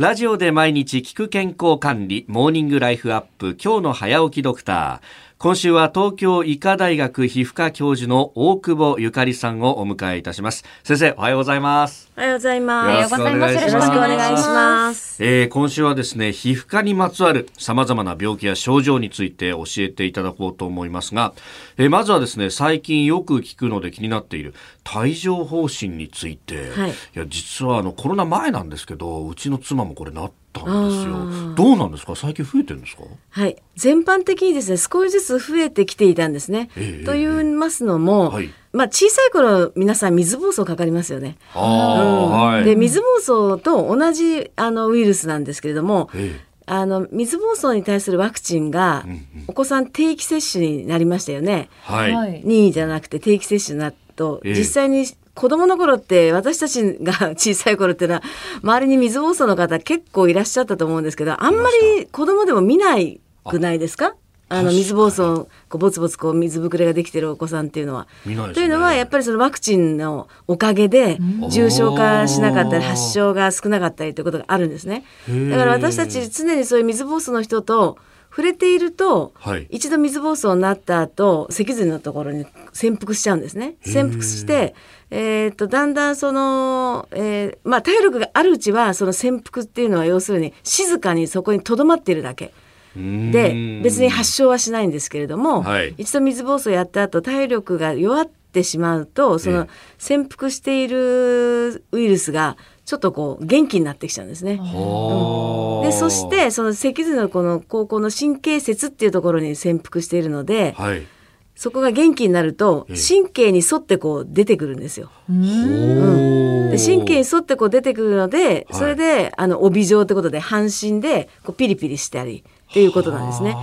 ラジオで毎日聞く健康管理、モーニングライフアップ、今日の早起きドクター。今週は東京医科大学皮膚科教授の大久保ゆかりさんをお迎えいたします。先生、おはようございます。おはようございます。よろしくお願いします。よろしくお願いします。えー、今週はですね、皮膚科にまつわる様々な病気や症状について教えていただこうと思いますが、えー、まずはですね、最近よく聞くので気になっている帯状疱疹について、はい、いや実はあのコロナ前なんですけど、うちの妻もこれなったんですよ。どうなんですか？最近増えてるんですか？はい。全般的にですね、少しずつ増えてきていたんですね。えー、と言いますのも、はい、まあ小さい頃皆さん水疱瘡かかりますよね。うん。はい、で水疱瘡と同じあのウイルスなんですけれども、えーあの水疱瘡に対するワクチンが、お子さん定期接種になりましたよね。はい、任意じゃなくて定期接種になると、実際に子供の頃って私たちが 小さい頃っていうのは周りに水疱瘡の方結構いらっしゃったと思うんですけどあんまり子供でも見ないくないですか？あの水疱瘡こうボツボツこう水ぶくれができてるお子さんっていうのは。ね、というのはやっぱりそのワクチンのおかげで重症化しなかったり発症が少なかったりということがあるんですね。だから私たち常にそういう水疱瘡の人と触れていると、はい、一度水疱瘡になった後脊髄のところに潜伏しちゃうんですね。潜伏して、えー、っとだんだんその、えー、まあ体力があるうちはその潜伏っていうのは要するに静かにそこにとどまっているだけ。で別に発症はしないんですけれども、はい、一度水疱瘡やった後体力が弱ってしまうとその潜伏しているウイルスがちょっとこう元気になってきちゃうんですね。うん、でそしてその脊髄のこの高校の神経節っていうところに潜伏しているので、はい、そこが元気になると神経に沿ってこう出てくるんですよ。うん、で神経に沿ってこう出てくるのでそれであの帯状ってことで半身でこうピリピリしたりっていうことなんですね。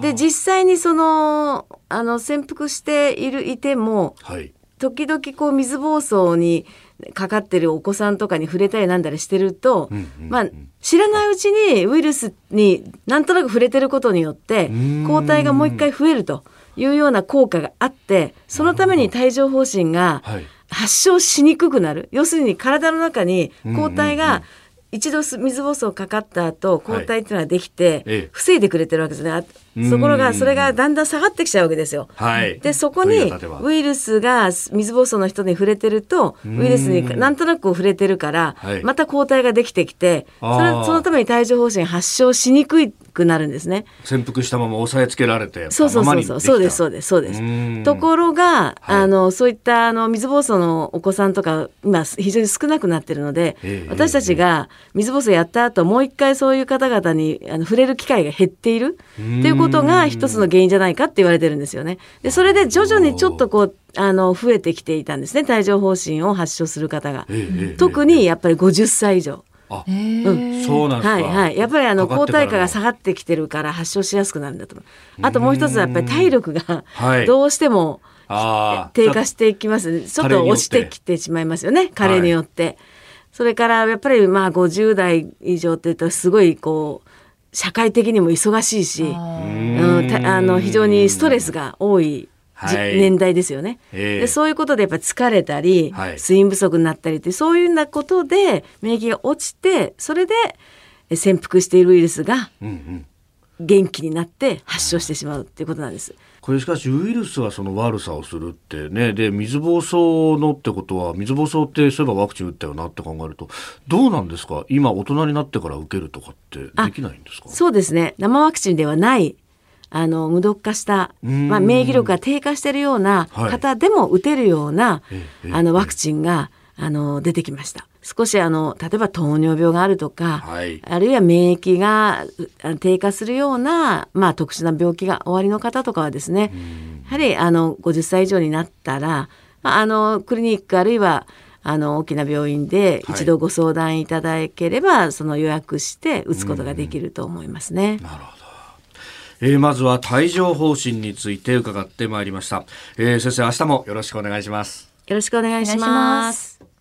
で実際にそのあの潜伏しているいても、はい、時々こう水疱瘡にかかってるお子さんとかに触れたりなんだりしてると、うんうんうん、まあ知らないうちにウイルスになんとなく触れてることによって抗体がもう一回増えるというような効果があってそのために帯状疱疹が発症しにくくなる、はい、要するに体の中に抗体が、うんうん。うん一度水疱瘡かかった後抗体っていうのができて、防いでくれてるわけですね。ところがそれがだんだん下がってきちゃうわけですよ。はい、でそこにウイルスが水疱瘡の人に触れてるとウイルスになんとなく触れてるから、また抗体ができてきてそれそのために帯状疱疹発症しにくいくなるんですね。潜伏したまま押さえつけられてそうそうそうそう。そうですそうですそうです。ところが、はい、あのそういったあの水疱瘡のお子さんとか今非常に少なくなってるので、えー、私たちが水疱瘡やった後もう一回そういう方々にあの触れる機会が減っているっていうことが一つの原因じゃないかって言われてるんですよね。でそれで徐々にちょっとこうあの増えてきていたんですね。帯状疱疹を発症する方が、えー、特にやっぱり50歳以上。あ、うん、そうなんはいはい。やっぱりあの抗体価が下がってきてるから発症しやすくなるんだと。あともう一つはやっぱり体力がどうしても低下していきます、ちょっと落ちてきてしまいますよね。加齢によって。はい、それからやっぱりまあ50代以上っていうとすごいこう社会的にも忙しいし、うん、あの非常にストレスが多い、年代ですよね、えー、でそういうことでやっぱ疲れたり、はい、睡眠不足になったりってそういうようなことで免疫が落ちてそれで潜伏しているウイルスが元気になって発症してしまうっていうことなんです。これしかしウイルスはその悪さをするってね。で水疱瘡のってことは水疱瘡ってそういえばワクチン打ったよなって考えるとどうなんですか？今大人になってから受けるとかってできないんですか？そうですね。生ワクチンではないあの無毒化した、まあ、免疫力が低下しているような方でも打てるような、はい、あのワクチンがあの出てきました。少しあの例えば糖尿病があるとか、はい、あるいは免疫が低下するような、まあ、特殊な病気がおありの方とかはですねやはりあの50歳以上になったら、まあ、あのクリニックあるいはあの大きな病院で一度ご相談いただければ、はい、その予約して打つことができると思いますね。なるほどえー、まずは帯状疱疹について伺ってまいりました、えー、先生明日もよろしくお願いします。よろしくお願いします。